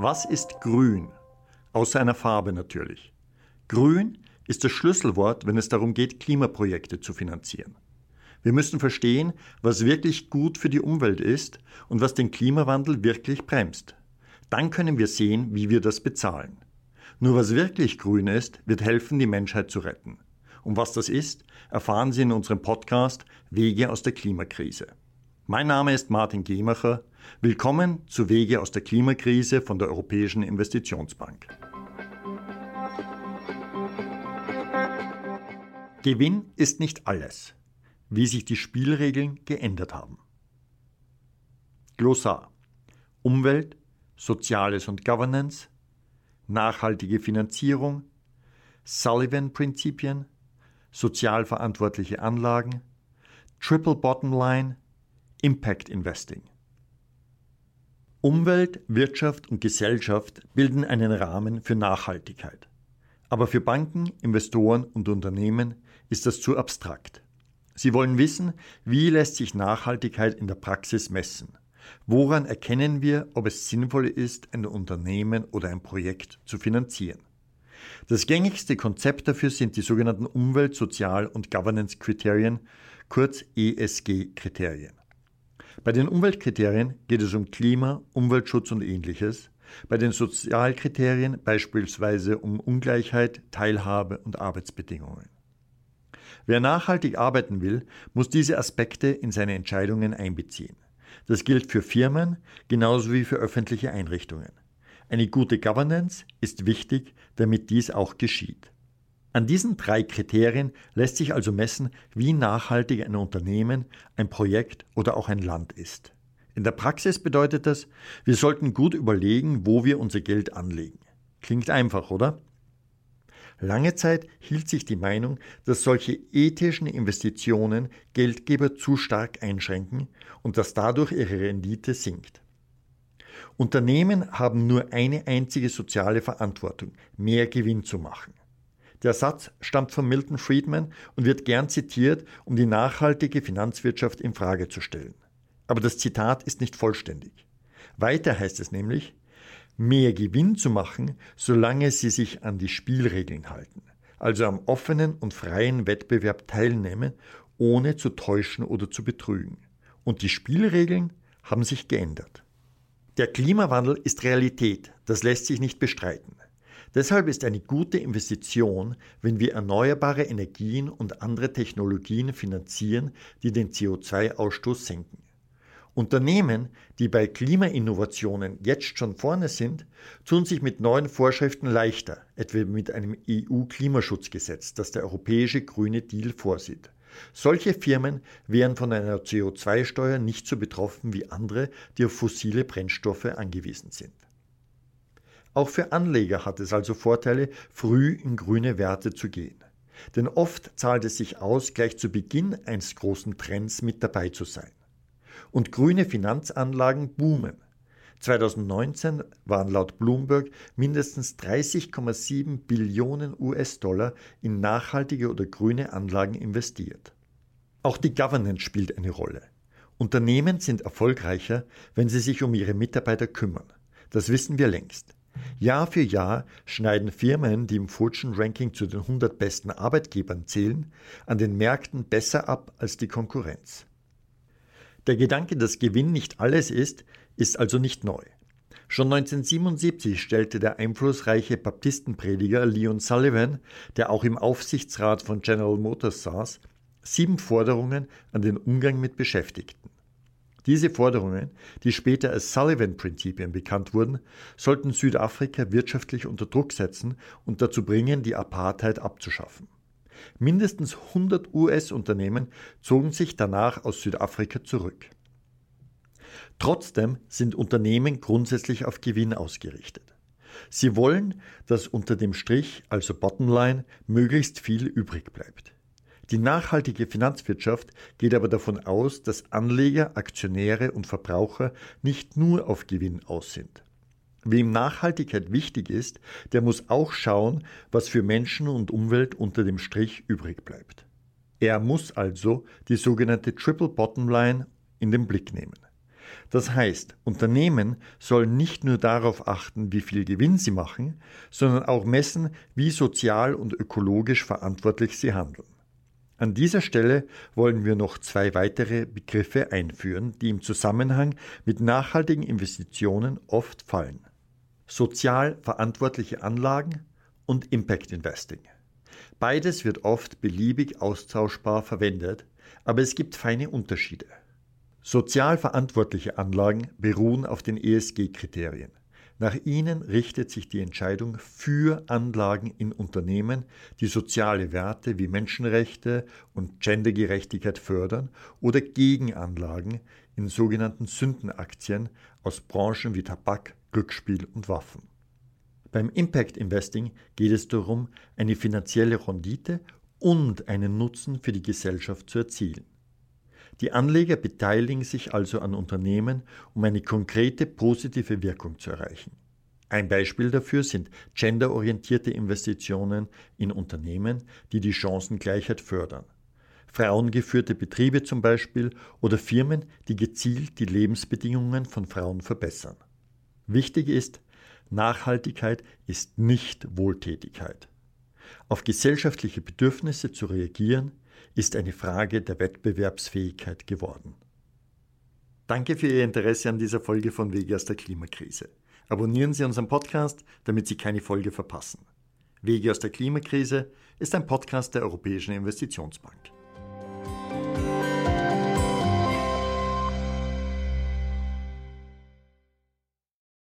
Was ist grün? Außer einer Farbe natürlich. Grün ist das Schlüsselwort, wenn es darum geht, Klimaprojekte zu finanzieren. Wir müssen verstehen, was wirklich gut für die Umwelt ist und was den Klimawandel wirklich bremst. Dann können wir sehen, wie wir das bezahlen. Nur was wirklich grün ist, wird helfen, die Menschheit zu retten. Und was das ist, erfahren Sie in unserem Podcast Wege aus der Klimakrise. Mein Name ist Martin Gemacher. Willkommen zu Wege aus der Klimakrise von der Europäischen Investitionsbank. Gewinn ist nicht alles, wie sich die Spielregeln geändert haben. Glossar Umwelt, Soziales und Governance, nachhaltige Finanzierung, Sullivan-Prinzipien, sozial verantwortliche Anlagen, Triple Bottom Line, Impact Investing. Umwelt, Wirtschaft und Gesellschaft bilden einen Rahmen für Nachhaltigkeit. Aber für Banken, Investoren und Unternehmen ist das zu abstrakt. Sie wollen wissen, wie lässt sich Nachhaltigkeit in der Praxis messen? Woran erkennen wir, ob es sinnvoll ist, ein Unternehmen oder ein Projekt zu finanzieren? Das gängigste Konzept dafür sind die sogenannten Umwelt-, Sozial- und Governance-Kriterien, kurz ESG-Kriterien. Bei den Umweltkriterien geht es um Klima, Umweltschutz und ähnliches. Bei den Sozialkriterien beispielsweise um Ungleichheit, Teilhabe und Arbeitsbedingungen. Wer nachhaltig arbeiten will, muss diese Aspekte in seine Entscheidungen einbeziehen. Das gilt für Firmen genauso wie für öffentliche Einrichtungen. Eine gute Governance ist wichtig, damit dies auch geschieht. An diesen drei Kriterien lässt sich also messen, wie nachhaltig ein Unternehmen, ein Projekt oder auch ein Land ist. In der Praxis bedeutet das, wir sollten gut überlegen, wo wir unser Geld anlegen. Klingt einfach, oder? Lange Zeit hielt sich die Meinung, dass solche ethischen Investitionen Geldgeber zu stark einschränken und dass dadurch ihre Rendite sinkt. Unternehmen haben nur eine einzige soziale Verantwortung, mehr Gewinn zu machen. Der Satz stammt von Milton Friedman und wird gern zitiert, um die nachhaltige Finanzwirtschaft in Frage zu stellen. Aber das Zitat ist nicht vollständig. Weiter heißt es nämlich, mehr Gewinn zu machen, solange sie sich an die Spielregeln halten, also am offenen und freien Wettbewerb teilnehmen, ohne zu täuschen oder zu betrügen. Und die Spielregeln haben sich geändert. Der Klimawandel ist Realität, das lässt sich nicht bestreiten. Deshalb ist eine gute Investition, wenn wir erneuerbare Energien und andere Technologien finanzieren, die den CO2-Ausstoß senken. Unternehmen, die bei Klimainnovationen jetzt schon vorne sind, tun sich mit neuen Vorschriften leichter, etwa mit einem EU-Klimaschutzgesetz, das der europäische Grüne Deal vorsieht. Solche Firmen wären von einer CO2-Steuer nicht so betroffen wie andere, die auf fossile Brennstoffe angewiesen sind. Auch für Anleger hat es also Vorteile, früh in grüne Werte zu gehen. Denn oft zahlt es sich aus, gleich zu Beginn eines großen Trends mit dabei zu sein. Und grüne Finanzanlagen boomen. 2019 waren laut Bloomberg mindestens 30,7 Billionen US-Dollar in nachhaltige oder grüne Anlagen investiert. Auch die Governance spielt eine Rolle. Unternehmen sind erfolgreicher, wenn sie sich um ihre Mitarbeiter kümmern. Das wissen wir längst. Jahr für Jahr schneiden Firmen, die im Fortune Ranking zu den 100 besten Arbeitgebern zählen, an den Märkten besser ab als die Konkurrenz. Der Gedanke, dass Gewinn nicht alles ist, ist also nicht neu. Schon 1977 stellte der einflussreiche Baptistenprediger Leon Sullivan, der auch im Aufsichtsrat von General Motors saß, sieben Forderungen an den Umgang mit Beschäftigten. Diese Forderungen, die später als Sullivan-Prinzipien bekannt wurden, sollten Südafrika wirtschaftlich unter Druck setzen und dazu bringen, die Apartheid abzuschaffen. Mindestens 100 US-Unternehmen zogen sich danach aus Südafrika zurück. Trotzdem sind Unternehmen grundsätzlich auf Gewinn ausgerichtet. Sie wollen, dass unter dem Strich, also Bottomline, möglichst viel übrig bleibt. Die nachhaltige Finanzwirtschaft geht aber davon aus, dass Anleger, Aktionäre und Verbraucher nicht nur auf Gewinn aus sind. Wem Nachhaltigkeit wichtig ist, der muss auch schauen, was für Menschen und Umwelt unter dem Strich übrig bleibt. Er muss also die sogenannte Triple Bottom Line in den Blick nehmen. Das heißt, Unternehmen sollen nicht nur darauf achten, wie viel Gewinn sie machen, sondern auch messen, wie sozial und ökologisch verantwortlich sie handeln. An dieser Stelle wollen wir noch zwei weitere Begriffe einführen, die im Zusammenhang mit nachhaltigen Investitionen oft fallen. Sozial verantwortliche Anlagen und Impact Investing. Beides wird oft beliebig austauschbar verwendet, aber es gibt feine Unterschiede. Sozial verantwortliche Anlagen beruhen auf den ESG-Kriterien. Nach ihnen richtet sich die Entscheidung für Anlagen in Unternehmen, die soziale Werte wie Menschenrechte und Gendergerechtigkeit fördern oder gegen Anlagen in sogenannten Sündenaktien aus Branchen wie Tabak, Glücksspiel und Waffen. Beim Impact Investing geht es darum, eine finanzielle Rendite und einen Nutzen für die Gesellschaft zu erzielen. Die Anleger beteiligen sich also an Unternehmen, um eine konkrete positive Wirkung zu erreichen. Ein Beispiel dafür sind genderorientierte Investitionen in Unternehmen, die die Chancengleichheit fördern. Frauengeführte Betriebe zum Beispiel oder Firmen, die gezielt die Lebensbedingungen von Frauen verbessern. Wichtig ist, Nachhaltigkeit ist nicht Wohltätigkeit. Auf gesellschaftliche Bedürfnisse zu reagieren, ist eine Frage der Wettbewerbsfähigkeit geworden. Danke für Ihr Interesse an dieser Folge von Wege aus der Klimakrise. Abonnieren Sie unseren Podcast, damit Sie keine Folge verpassen. Wege aus der Klimakrise ist ein Podcast der Europäischen Investitionsbank.